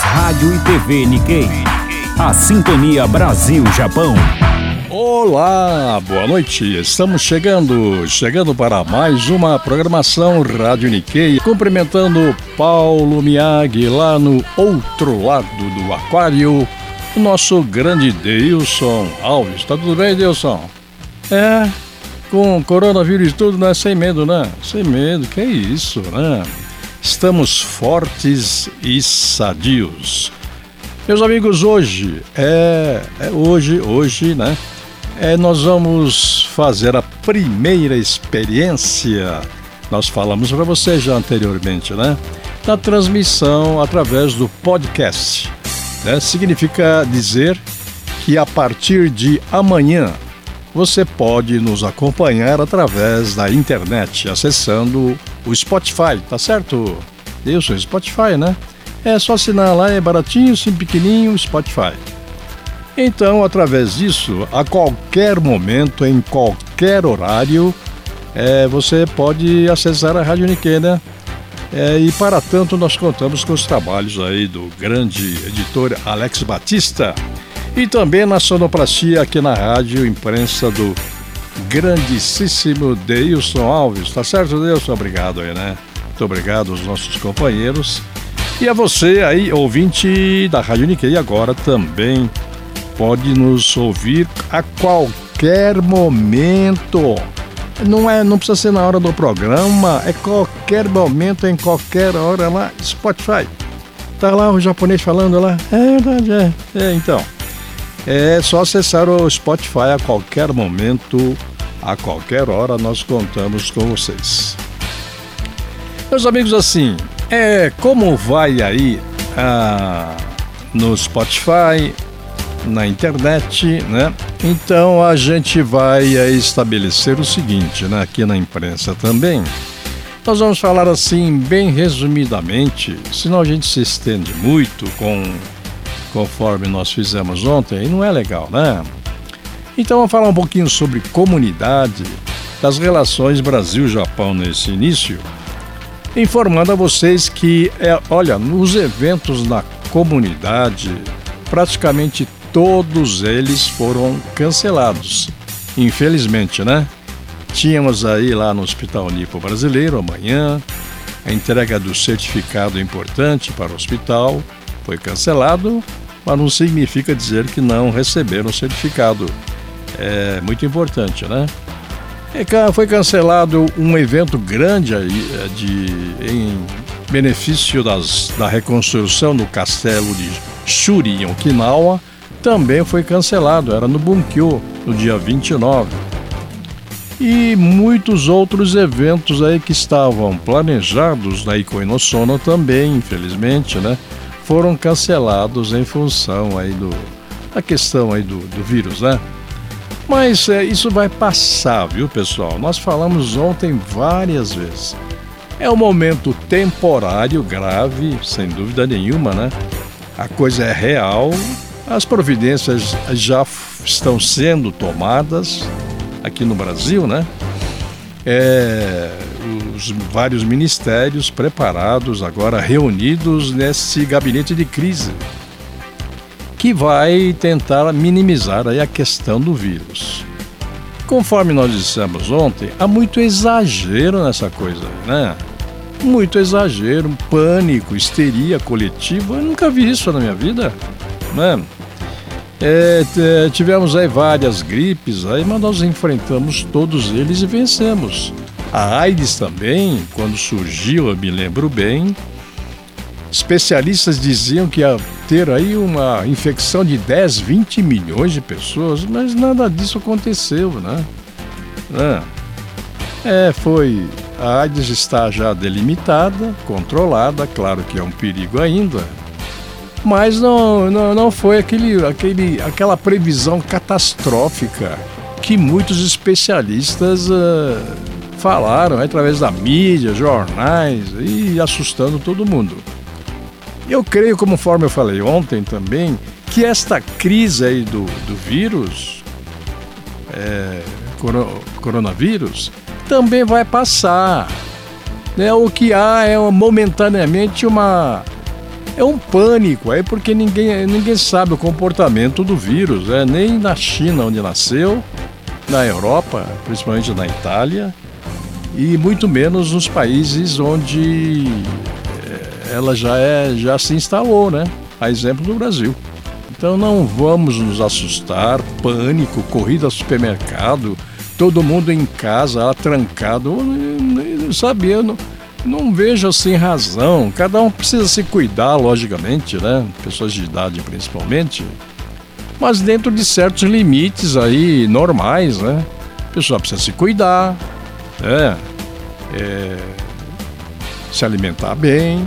Rádio e TV Nikkei. A Sintonia Brasil-Japão. Olá, boa noite. Estamos chegando, chegando para mais uma programação Rádio Nikkei, cumprimentando Paulo Miyagi lá no outro lado do aquário, o nosso grande Deilson Alves. Tá tudo bem, Deilson? É, com coronavírus e tudo, né? Sem medo, né? Sem medo, que é isso, né? Estamos fortes e sadios. Meus amigos, hoje é, é hoje, hoje, né? É, nós vamos fazer a primeira experiência. Nós falamos para você já anteriormente, né? Da transmissão através do podcast. Né? Significa dizer que a partir de amanhã você pode nos acompanhar através da internet, acessando o Spotify, tá certo? Isso, Spotify, né? É só assinar lá, é baratinho, sim, pequenininho, Spotify. Então, através disso, a qualquer momento, em qualquer horário, é, você pode acessar a Rádio Nikkei, né? É, e para tanto, nós contamos com os trabalhos aí do grande editor Alex Batista e também na sonoplastia aqui na Rádio Imprensa do grandíssimo Deilson Alves. Tá certo, Deilson? Obrigado aí, né? Muito obrigado aos nossos companheiros. E a você aí, ouvinte da Rádio Nikkei, agora também pode nos ouvir a qualquer momento. Não é, não precisa ser na hora do programa, é qualquer momento, em qualquer hora lá, Spotify. Tá lá o japonês falando lá. É verdade, é. É, então. É só acessar o Spotify a qualquer momento, a qualquer hora, nós contamos com vocês. Meus amigos, assim, é como vai aí ah, no Spotify, na internet, né? Então a gente vai estabelecer o seguinte, né? Aqui na imprensa também. Nós vamos falar assim, bem resumidamente, senão a gente se estende muito com conforme nós fizemos ontem, e não é legal, né? Então vamos falar um pouquinho sobre comunidade, das relações Brasil-Japão nesse início, informando a vocês que, é, olha, nos eventos na comunidade, praticamente todos eles foram cancelados. Infelizmente, né? Tínhamos aí lá no Hospital Nipo Brasileiro amanhã a entrega do certificado importante para o hospital foi cancelado mas não significa dizer que não receberam o certificado. É muito importante, né? Foi cancelado um evento grande é, de, em benefício das, da reconstrução do castelo de Shuri, em Okinawa. Também foi cancelado, era no Bunkyo, no dia 29. E muitos outros eventos aí que estavam planejados na Ikoinosono também, infelizmente, né? Foram cancelados em função aí do a questão aí do, do vírus, né? Mas é, isso vai passar, viu, pessoal? Nós falamos ontem várias vezes. É um momento temporário grave, sem dúvida nenhuma, né? A coisa é real, as providências já estão sendo tomadas aqui no Brasil, né? É, os vários ministérios preparados, agora reunidos nesse gabinete de crise, que vai tentar minimizar aí a questão do vírus. Conforme nós dissemos ontem, há muito exagero nessa coisa, né? Muito exagero, pânico, histeria coletiva. Eu nunca vi isso na minha vida, né? É, tivemos aí várias gripes, aí, mas nós enfrentamos todos eles e vencemos. A AIDS também, quando surgiu, eu me lembro bem, especialistas diziam que ia ter aí uma infecção de 10, 20 milhões de pessoas, mas nada disso aconteceu, né? É, é foi. A AIDS está já delimitada, controlada, claro que é um perigo ainda, mas não, não, não foi aquele, aquele, aquela previsão catastrófica que muitos especialistas uh, falaram através da mídia, jornais e assustando todo mundo. Eu creio, conforme eu falei ontem também, que esta crise aí do, do vírus, é, coronavírus, também vai passar. Né? O que há é momentaneamente uma, é um pânico, aí porque ninguém, ninguém sabe o comportamento do vírus, né? nem na China, onde nasceu, na Europa, principalmente na Itália, e muito menos nos países onde eh, ela já, é, já se instalou, né? A exemplo do Brasil. Então não vamos nos assustar, pânico, corrida ao supermercado, todo mundo em casa, trancado, sabendo não vejo assim razão. Cada um precisa se cuidar, logicamente, né? Pessoas de idade principalmente. Mas dentro de certos limites aí normais, né? A pessoa precisa se cuidar, né? É, se alimentar bem,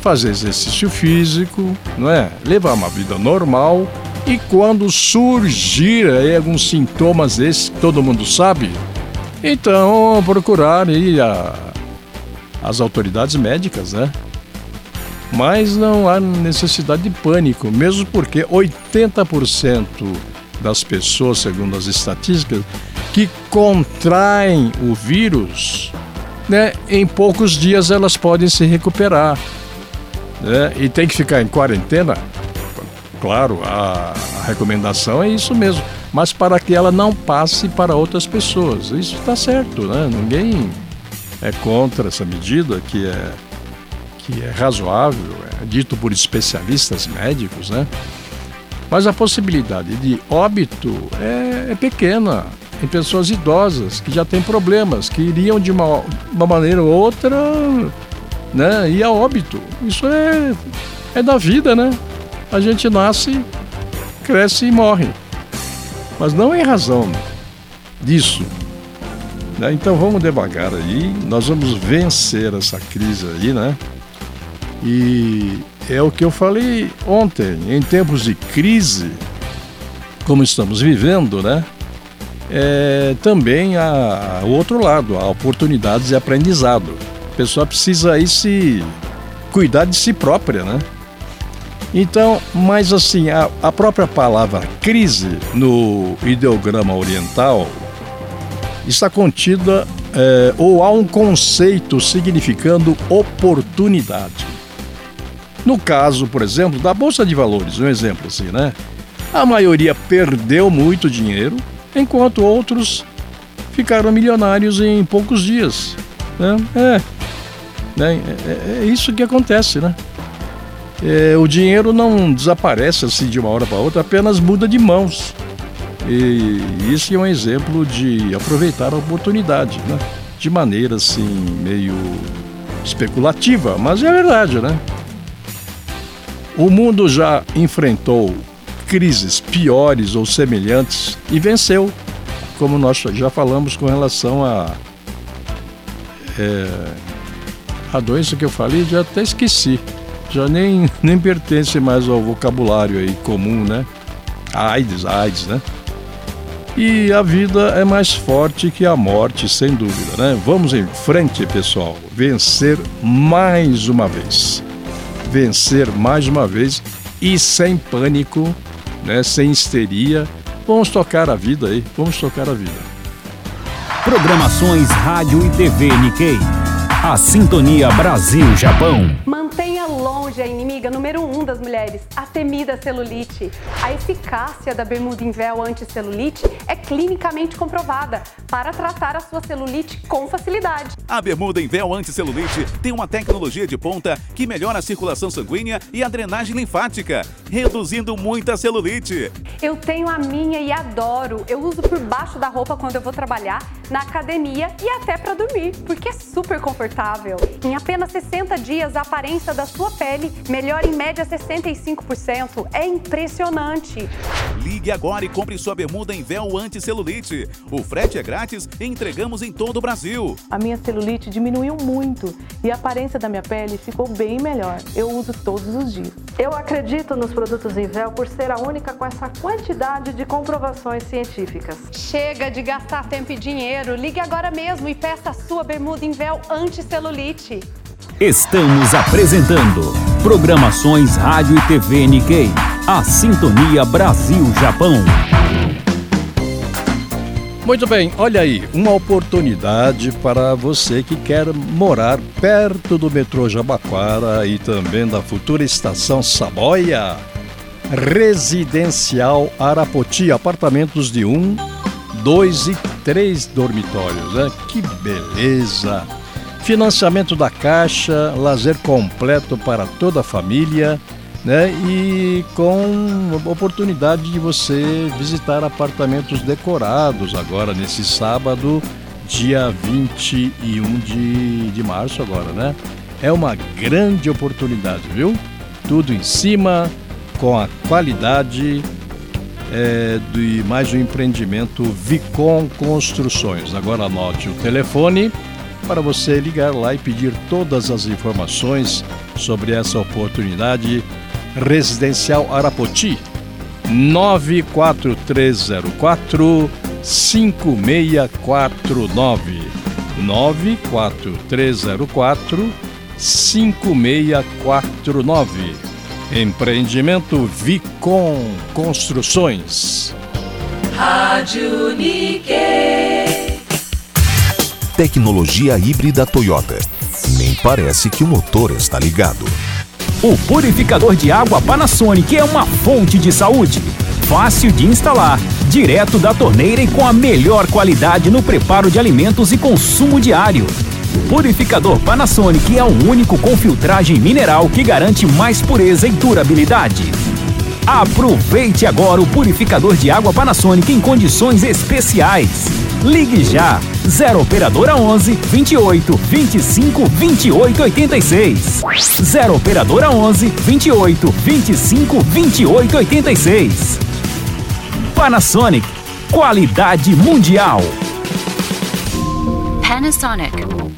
fazer exercício físico, não é? Levar uma vida normal e quando surgir aí alguns sintomas esses que todo mundo sabe, então procurar aí a, as autoridades médicas, né? Mas não há necessidade de pânico, mesmo porque 80% das pessoas, segundo as estatísticas, que contraem o vírus, né, em poucos dias elas podem se recuperar. Né? E tem que ficar em quarentena. Claro, a, a recomendação é isso mesmo, mas para que ela não passe para outras pessoas. Isso está certo, né? Ninguém é contra essa medida, que é, que é razoável, é dito por especialistas médicos, né? Mas a possibilidade de óbito é, é pequena em pessoas idosas que já têm problemas, que iriam de uma, uma maneira ou outra né, ir a óbito. Isso é, é da vida, né? A gente nasce, cresce e morre. Mas não em razão disso né? Então vamos devagar aí, nós vamos vencer essa crise aí, né? E é o que eu falei ontem, em tempos de crise, como estamos vivendo, né? É, também o outro lado, há oportunidades de aprendizado. A pessoa precisa aí se cuidar de si própria, né? Então, mas assim, a, a própria palavra crise no ideograma oriental está contida é, ou há um conceito significando oportunidade. No caso, por exemplo, da Bolsa de Valores, um exemplo assim, né? A maioria perdeu muito dinheiro, enquanto outros ficaram milionários em poucos dias. Né? É, né? é, é isso que acontece, né? É, o dinheiro não desaparece assim de uma hora para outra, apenas muda de mãos. E isso é um exemplo de aproveitar a oportunidade, né? De maneira assim, meio especulativa, mas é verdade, né? O mundo já enfrentou crises piores ou semelhantes e venceu, como nós já falamos com relação a. É, a doença que eu falei, já até esqueci. Já nem, nem pertence mais ao vocabulário aí comum, né? AIDS, AIDS, né? E a vida é mais forte que a morte, sem dúvida, né? Vamos em frente, pessoal. Vencer mais uma vez. Vencer mais uma vez e sem pânico, né? Sem histeria. Vamos tocar a vida aí, vamos tocar a vida. Programações Rádio e TV Nikkei. A Sintonia Brasil-Japão longe a inimiga número um das mulheres, a temida celulite. A eficácia da bermuda em véu anti-celulite é clinicamente comprovada para tratar a sua celulite com facilidade. A bermuda em véu anti-celulite tem uma tecnologia de ponta que melhora a circulação sanguínea e a drenagem linfática, reduzindo muita celulite. Eu tenho a minha e adoro. Eu uso por baixo da roupa quando eu vou trabalhar, na academia e até para dormir, porque é super confortável. Em apenas 60 dias, a aparência da sua pele pele melhora em média 65%. É impressionante. Ligue agora e compre sua bermuda em véu anti-celulite. O frete é grátis e entregamos em todo o Brasil. A minha celulite diminuiu muito e a aparência da minha pele ficou bem melhor. Eu uso todos os dias. Eu acredito nos produtos em véu por ser a única com essa quantidade de comprovações científicas. Chega de gastar tempo e dinheiro. Ligue agora mesmo e peça a sua bermuda em véu anti-celulite. Estamos apresentando Programações Rádio e TV Nikkei. A Sintonia Brasil-Japão. Muito bem, olha aí, uma oportunidade para você que quer morar perto do metrô Jabaquara e também da futura estação Saboia. Residencial Arapoti, apartamentos de um, dois e três dormitórios, né? Que beleza! Financiamento da Caixa, lazer completo para toda a família né? E com oportunidade de você visitar apartamentos decorados agora nesse sábado, dia 21 de, de março agora, né? É uma grande oportunidade, viu? Tudo em cima, com a qualidade é, de mais um empreendimento Vicom Construções. Agora anote o telefone para você ligar lá e pedir todas as informações sobre essa oportunidade Residencial Arapoti, 94304 5649. 94304 5649. Empreendimento Vicom Construções. Rádio Nikkei. Tecnologia híbrida Toyota. Nem parece que o motor está ligado. O purificador de água Panasonic é uma fonte de saúde. Fácil de instalar, direto da torneira e com a melhor qualidade no preparo de alimentos e consumo diário. O purificador Panasonic é o único com filtragem mineral que garante mais pureza e durabilidade. Aproveite agora o purificador de água Panasonic em condições especiais. Ligue já 0 operadora 11 28 25 28 86. 0 operadora 11 28 25 28 86. Panasonic, qualidade mundial. Panasonic.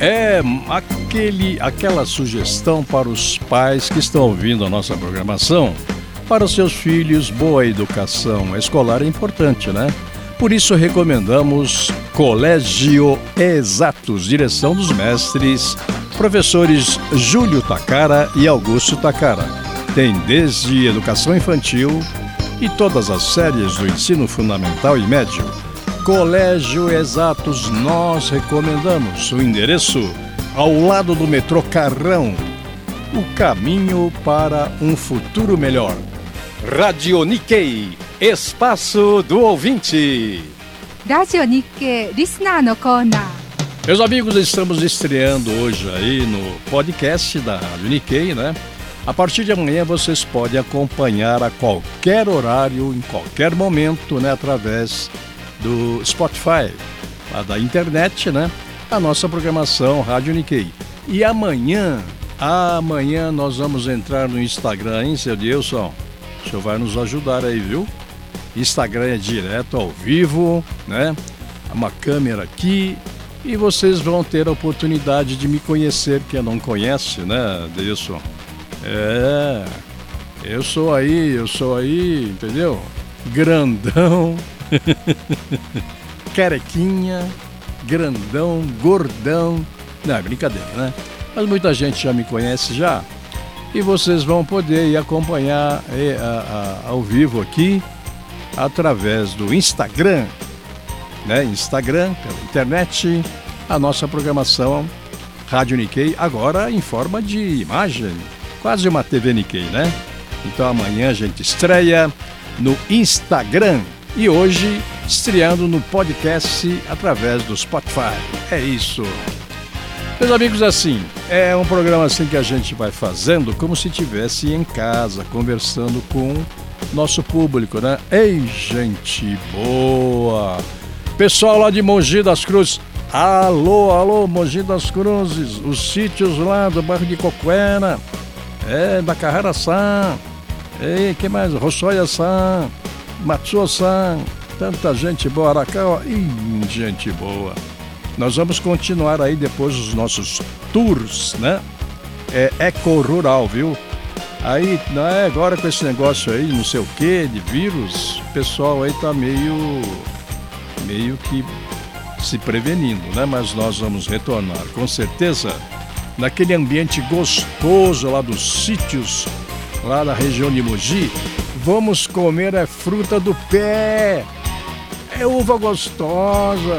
É aquele, aquela sugestão para os pais que estão ouvindo a nossa programação. Para os seus filhos, boa educação escolar é importante, né? Por isso recomendamos Colégio Exatos, direção dos mestres, professores Júlio Takara e Augusto Takara. Tem desde educação infantil e todas as séries do ensino fundamental e médio. Colégio Exatos nós recomendamos. O endereço ao lado do metrô Carrão. O caminho para um futuro melhor. Radio Nikkei, espaço do ouvinte. Radio Nikkei, listener no corner. Meus amigos, estamos estreando hoje aí no podcast da Rádio Nikkei, né? A partir de amanhã vocês podem acompanhar a qualquer horário, em qualquer momento, né? Através do Spotify, da internet, né? A nossa programação Rádio Nikkei. E amanhã, amanhã nós vamos entrar no Instagram, hein, seu Dilson? O senhor vai nos ajudar aí, viu? Instagram é direto ao vivo, né? Uma câmera aqui e vocês vão ter a oportunidade de me conhecer, que não conhece, né, Deilson? É, eu sou aí, eu sou aí, entendeu? Grandão, carequinha, grandão, gordão. Não, é brincadeira, né? Mas muita gente já me conhece já. E vocês vão poder ir acompanhar é, a, a, ao vivo aqui através do Instagram, né? Instagram, pela internet, a nossa programação Rádio Nikkei, agora em forma de imagem, quase uma TV Nikkei, né? Então amanhã a gente estreia no Instagram e hoje estreando no podcast através do Spotify. É isso. Meus amigos, assim, é um programa assim que a gente vai fazendo como se estivesse em casa, conversando com nosso público, né? Ei, gente boa! Pessoal lá de Mogi das Cruzes, alô, alô, Mogi das Cruzes, os sítios lá do bairro de Coquena, é, da Carrara-san, ei, que mais? Roçoia-san, Matsuo-san, tanta gente boa, Arakawa, ih, gente boa. Nós vamos continuar aí depois os nossos tours, né? É eco rural, viu? Aí, né, agora com esse negócio aí, não sei o que, de vírus, o pessoal aí tá meio, meio que se prevenindo, né? Mas nós vamos retornar, com certeza, naquele ambiente gostoso lá dos sítios, lá da região de Mogi. Vamos comer a fruta do pé. É uva gostosa.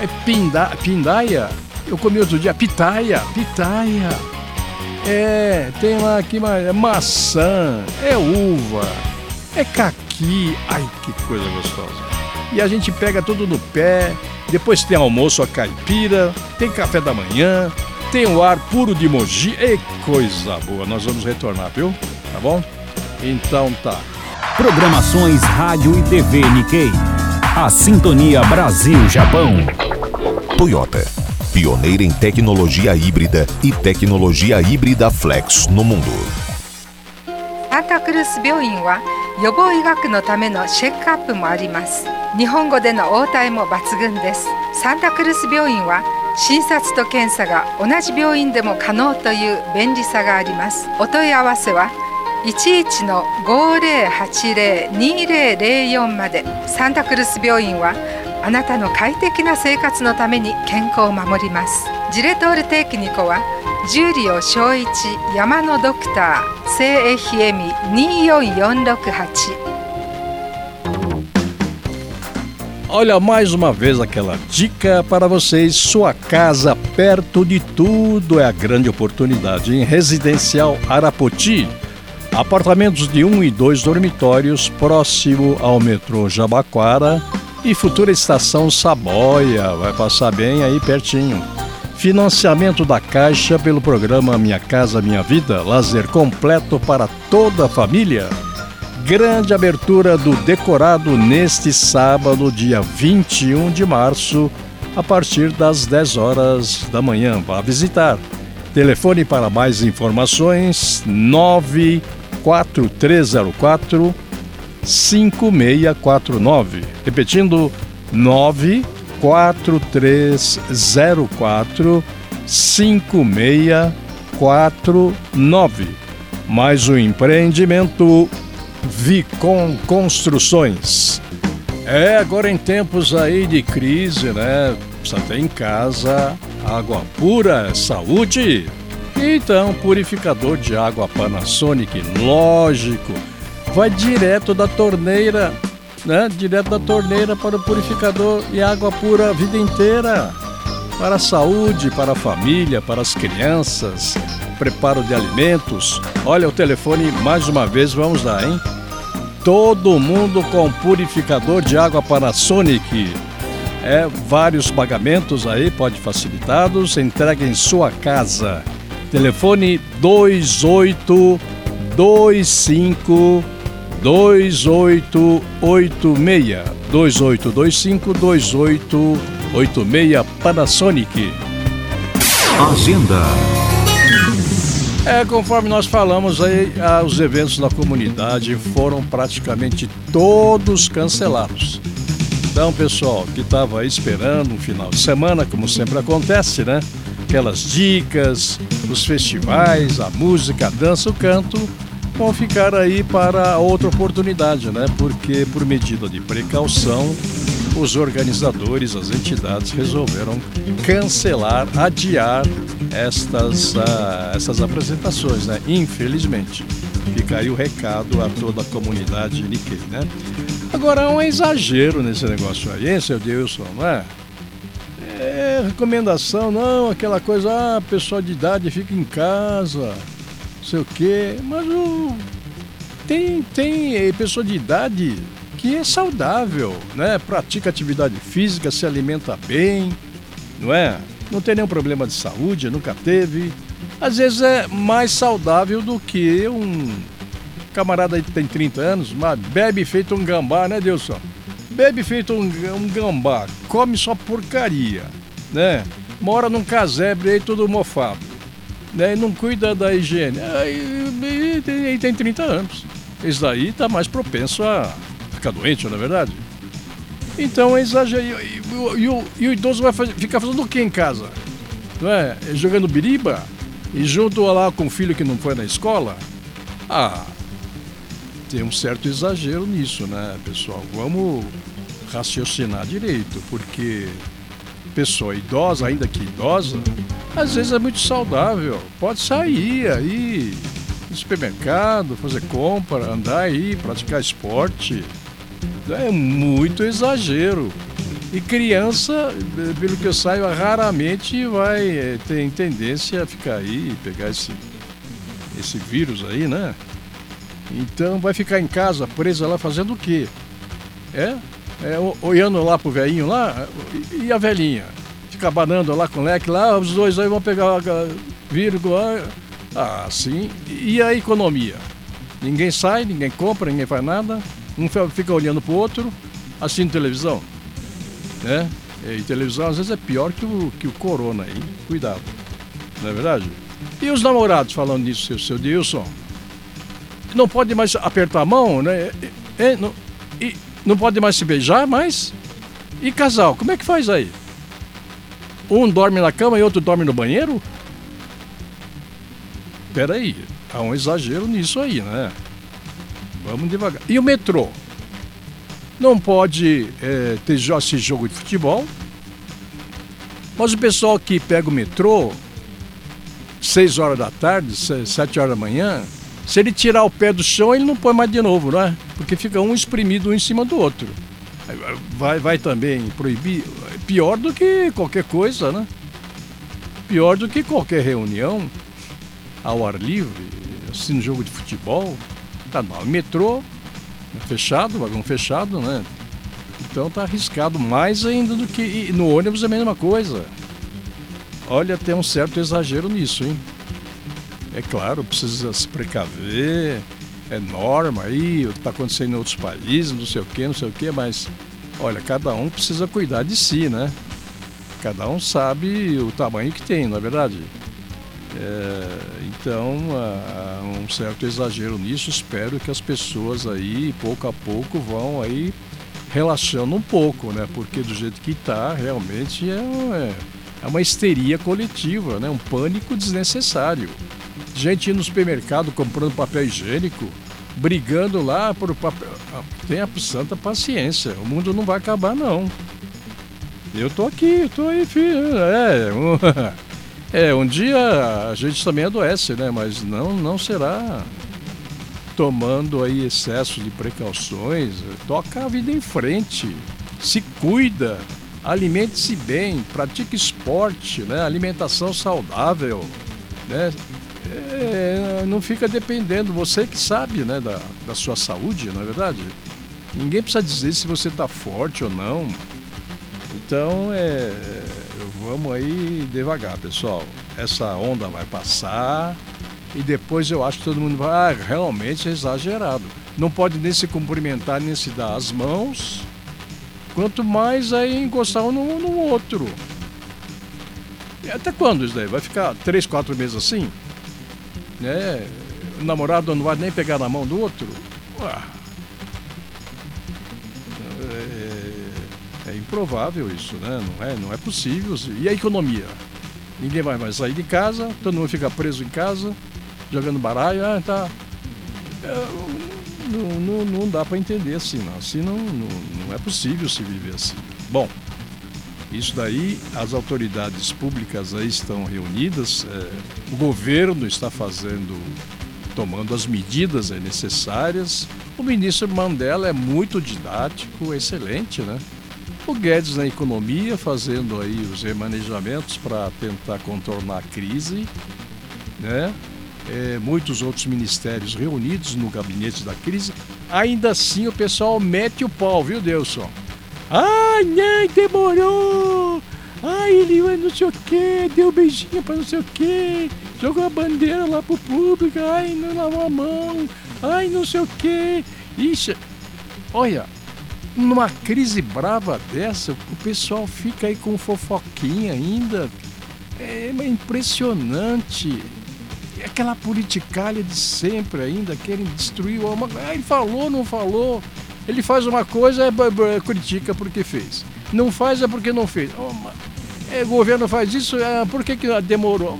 É pinda, pindaia. Eu comi outro dia, pitaia, pitaia. É, tem lá aqui é maçã, é uva, é caqui. Ai, que coisa gostosa. E a gente pega tudo no pé. Depois tem almoço a caipira, tem café da manhã, tem o ar puro de Mogi. E coisa boa, nós vamos retornar, viu? Tá bom? Então tá. Programações Rádio e TV Nikkei. A Sintonia Brasil-Japão. Toyota. Pioneira em tecnologia híbrida e tecnologia híbrida flex no mundo. サンタクルス病院は予防医学のためのチェックアップもあります日本語での応対も抜群ですサンタクルス病院は診察と検査が同じ病院でも可能という便利さがありますお問い合わせは 11-5080-2004までサンタクルス病院はあなたの快適な生活のために健康を守りますジレトールテーキニコは重量小一山のドクター聖エヒエミ24468 Olha mais uma vez aquela dica para vocês. Sua casa perto de tudo é a grande oportunidade em Residencial Arapoti. Apartamentos de um e dois dormitórios próximo ao metrô Jabaquara e futura estação Saboia. Vai passar bem aí pertinho. Financiamento da Caixa pelo programa Minha Casa Minha Vida, lazer completo para toda a família. Grande abertura do decorado neste sábado, dia 21 de março, a partir das 10 horas da manhã. Vá visitar. Telefone para mais informações: 94304 5649. Repetindo, 94304 5649. Mais um empreendimento Vicom Construções. É, agora em tempos aí de crise, né? Precisa ter em casa água pura, saúde. Então, purificador de água Panasonic, lógico, vai direto da torneira, né? Direto da torneira para o purificador e água pura a vida inteira. Para a saúde, para a família, para as crianças, preparo de alimentos. Olha o telefone mais uma vez, vamos lá, hein? Todo mundo com purificador de água Panasonic. É, vários pagamentos aí, pode facilitados, entrega em sua casa. Telefone 2825 2886 2825 2886 Panasonic. Agenda. É, conforme nós falamos aí, ah, os eventos na comunidade foram praticamente todos cancelados. Então, pessoal, que estava esperando um final de semana, como sempre acontece, né? Aquelas dicas, os festivais, a música, a dança, o canto, vão ficar aí para outra oportunidade, né? Porque, por medida de precaução, os organizadores, as entidades resolveram cancelar, adiar estas, uh, essas apresentações, né? Infelizmente. Fica aí o recado a toda a comunidade Nikkei, né? Agora, é um exagero nesse negócio aí, hein, seu Dilson, não é? É recomendação, não, aquela coisa, ah, pessoal de idade fica em casa, não sei o quê, mas o... tem, tem eh, pessoa de idade que é saudável, né? Pratica atividade física, se alimenta bem, não é? Não tem nenhum problema de saúde, nunca teve. Às vezes é mais saudável do que um camarada aí que tem 30 anos, mas bebe feito um gambá, né, Dilson? Bebe feito um, um gambá, come só porcaria, né? Mora num casebre aí todo mofado, né? E não cuida da higiene. Aí, tem 30 anos. Esse daí tá mais propenso a ficar doente, não é verdade? Então é exagero. E, e, e, e o idoso vai fazer, ficar fazendo o que em casa? Não é? Jogando biriba? E junto lá com o filho que não foi na escola? Ah, tem um certo exagero nisso, né, pessoal? Vamos raciocinar direito, porque pessoa idosa, ainda que idosa, às vezes é muito saudável. Pode sair aí no supermercado, fazer compra, andar aí, praticar esporte. É muito exagero. E criança, pelo que eu saio, raramente vai é, ter tendência a ficar aí e pegar esse, esse vírus aí, né? Então vai ficar em casa, presa lá, fazendo o quê? É? É olhando lá pro velhinho lá, e a velhinha? Fica banando lá com o leque lá, os dois aí vão pegar vírus lá. Ah, sim. E a economia? Ninguém sai, ninguém compra, ninguém faz nada. Um fica olhando pro outro, assistindo televisão. Né? E televisão às vezes é pior que o, que o corona aí. Cuidado. Não é verdade? E os namorados falando nisso, seu, seu Dilson? Não pode mais apertar a mão, né? E, não, e não pode mais se beijar mais? E casal, como é que faz aí? Um dorme na cama e outro dorme no banheiro? Peraí, há um exagero nisso aí, né? Vamos devagar. E o metrô? Não pode é, ter esse jogo de futebol. Mas o pessoal que pega o metrô, 6 horas da tarde, 7 horas da manhã, se ele tirar o pé do chão, ele não põe mais de novo, não é? Porque fica um espremido um em cima do outro. Vai, vai também proibir. Pior do que qualquer coisa, né? Pior do que qualquer reunião ao ar livre, assim, no jogo de futebol. Tá no metrô, fechado, vagão fechado, né? Então tá arriscado mais ainda do que. E no ônibus é a mesma coisa. Olha, tem um certo exagero nisso, hein? É claro, precisa se precaver, é norma aí, o que está acontecendo em outros países, não sei o que, não sei o que, mas olha, cada um precisa cuidar de si, né? Cada um sabe o tamanho que tem, não é verdade? É, então, há um certo exagero nisso. Espero que as pessoas aí, pouco a pouco, vão aí relaxando um pouco, né? Porque do jeito que está, realmente é, é uma histeria coletiva, né? Um pânico desnecessário. Gente indo no supermercado comprando papel higiênico, brigando lá por papel. Ah, tenha santa paciência, o mundo não vai acabar, não. Eu tô aqui, eu tô aí, filho. É, um... É, um dia a gente também adoece, né? Mas não, não será tomando aí excesso de precauções. Toca a vida em frente, se cuida, alimente-se bem, pratique esporte, né? Alimentação saudável, né? É, não fica dependendo, você que sabe, né, da, da sua saúde, não é verdade? Ninguém precisa dizer se você está forte ou não. Então, é, vamos aí devagar, pessoal. Essa onda vai passar e depois eu acho que todo mundo vai. Ah, realmente é exagerado. Não pode nem se cumprimentar, nem se dar as mãos. Quanto mais aí encostar um no, no outro. E até quando isso daí? Vai ficar três, quatro meses assim? Né? O namorado não vai nem pegar na mão do outro? Ué. É improvável isso, né? Não é, não é possível. E a economia? Ninguém vai mais sair de casa, todo mundo fica preso em casa, jogando baralho, ah, tá. É, não, não, não, dá para entender assim, não. Assim não, não, não é possível se viver assim. Bom, isso daí, as autoridades públicas aí estão reunidas, é, o governo está fazendo, tomando as medidas necessárias. O ministro Mandela é muito didático, excelente, né? O Guedes na economia, fazendo aí os remanejamentos para tentar contornar a crise, né? É, muitos outros ministérios reunidos no gabinete da crise. Ainda assim o pessoal mete o pau, viu, Delson? Ai, ai, demorou! Ai, ele não sei o que, deu beijinho para não sei o que, jogou a bandeira lá pro público, ai, não lavou a mão, ai, não sei o que. Ixi, olha, numa crise brava dessa, o pessoal fica aí com fofoquinha ainda. É impressionante. É aquela politicalha de sempre ainda, querem destruir o homem. Ah, ele falou, não falou. Ele faz uma coisa, é, critica porque fez. Não faz é porque não fez. Oh, é, o governo faz isso, é, por que, que demorou?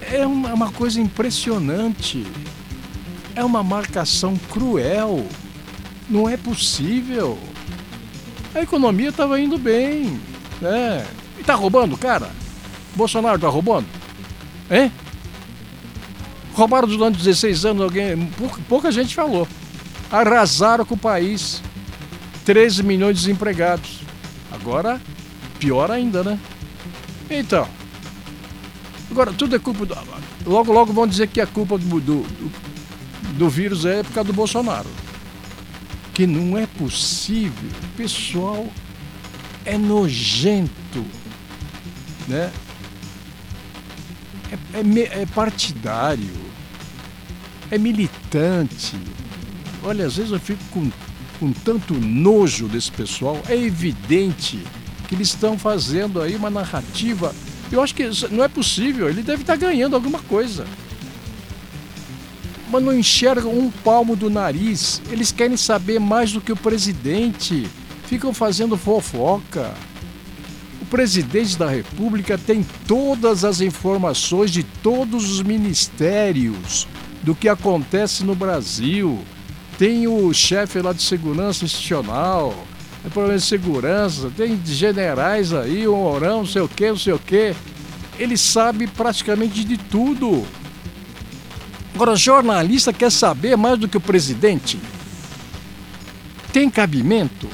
É uma, uma coisa impressionante. É uma marcação cruel. Não é possível. A economia estava indo bem, né? E tá roubando, cara? Bolsonaro tá roubando? Hein? Roubaram durante 16 anos alguém. Pouca gente falou. Arrasaram com o país. 13 milhões de desempregados. Agora, pior ainda, né? Então, agora tudo é culpa do. Logo, logo vão dizer que a culpa do, do, do vírus é por causa do Bolsonaro. Que não é possível. O pessoal é nojento, né? É, é, é partidário, é militante. Olha, às vezes eu fico com, com tanto nojo desse pessoal. É evidente que eles estão fazendo aí uma narrativa. Eu acho que não é possível, ele deve estar ganhando alguma coisa. Mas não enxergam um palmo do nariz. Eles querem saber mais do que o presidente. Ficam fazendo fofoca. O presidente da República tem todas as informações de todos os ministérios do que acontece no Brasil. Tem o chefe lá de segurança institucional, tem problema de segurança, tem generais aí, um orão, não sei o que, não sei o que. Ele sabe praticamente de tudo. Agora, jornalista quer saber mais do que o presidente? Tem cabimento?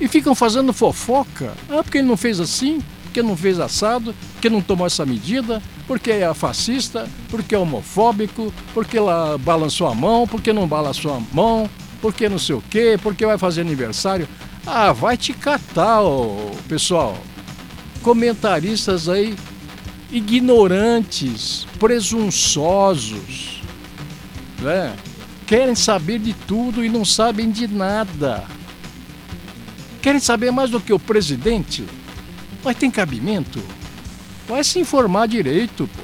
E ficam fazendo fofoca. Ah, porque ele não fez assim, porque não fez assado, porque não tomou essa medida, porque é fascista, porque é homofóbico, porque ela balançou a mão, porque não balançou a mão, porque não sei o quê, porque vai fazer aniversário. Ah, vai te catar, ô, pessoal. Comentaristas aí ignorantes, presunçosos, né? querem saber de tudo e não sabem de nada. Querem saber mais do que o presidente? Mas tem cabimento? Vai se informar direito, pô.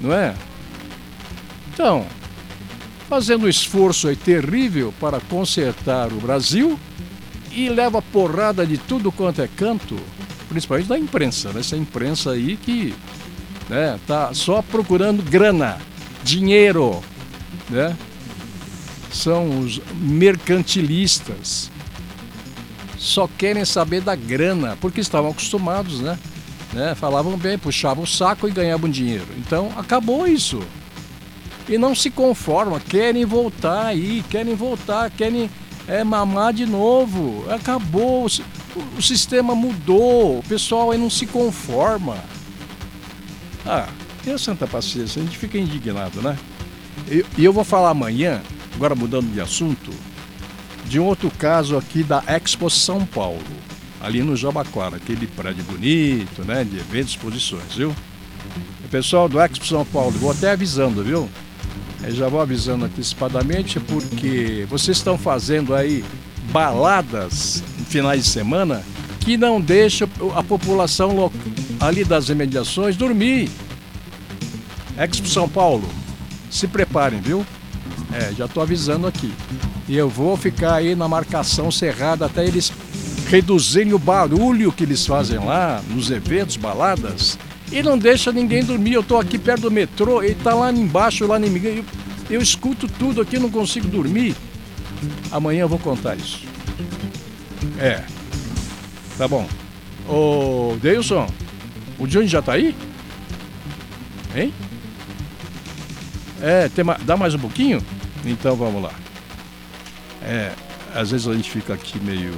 Não é? Então, fazendo um esforço aí terrível para consertar o Brasil e leva porrada de tudo quanto é canto, principalmente da imprensa, né? essa imprensa aí que né, tá só procurando grana, dinheiro, né? São os mercantilistas. Só querem saber da grana, porque estavam acostumados, né? Né? Falavam bem, puxavam o saco e ganhavam dinheiro. Então acabou isso e não se conformam, querem voltar aí, querem voltar, querem é, mamar de novo. Acabou, o, o sistema mudou, o pessoal aí não se conforma. Ah, tenha santa paciência, a gente fica indignado, né? E eu, eu vou falar amanhã, agora mudando de assunto, de um outro caso aqui da Expo São Paulo, ali no Jabaquara, aquele prédio bonito, né, de eventos exposições, viu? O pessoal do Expo São Paulo, vou até avisando, viu? Eu já vou avisando antecipadamente porque vocês estão fazendo aí baladas em finais de semana que não deixam a população ali das imediações dormir. Expo São Paulo, se preparem, viu? É, já estou avisando aqui. E eu vou ficar aí na marcação cerrada até eles reduzirem o barulho que eles fazem lá nos eventos, baladas e não deixa ninguém dormir. Eu estou aqui perto do metrô, ele está lá embaixo, lá em eu, eu escuto tudo aqui, não consigo dormir. Amanhã eu vou contar isso. É. Tá bom. Ô, Deilson, o Johnny já tá aí? Hein? É, tem, dá mais um pouquinho? Então vamos lá. É, às vezes a gente fica aqui meio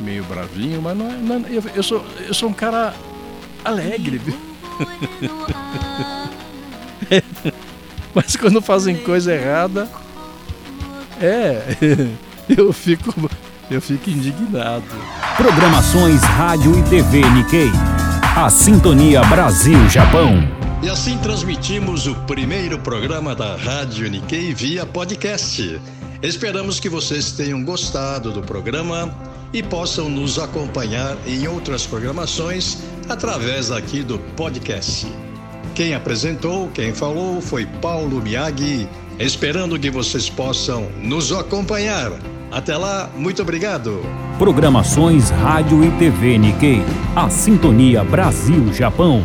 meio bravinho, mas não é, não, eu, eu, sou eu sou um cara alegre. Mas quando fazem coisa errada, é, eu fico, eu fico indignado. Programações Rádio e TV Nikkei. A Sintonia Brasil-Japão. E assim transmitimos o primeiro programa da Rádio Nikkei via podcast. Esperamos que vocês tenham gostado do programa e possam nos acompanhar em outras programações através aqui do podcast. Quem apresentou, quem falou foi Paulo Miagi, esperando que vocês possam nos acompanhar. Até lá, muito obrigado. Programações Rádio e TV Nikkei. A Sintonia Brasil-Japão.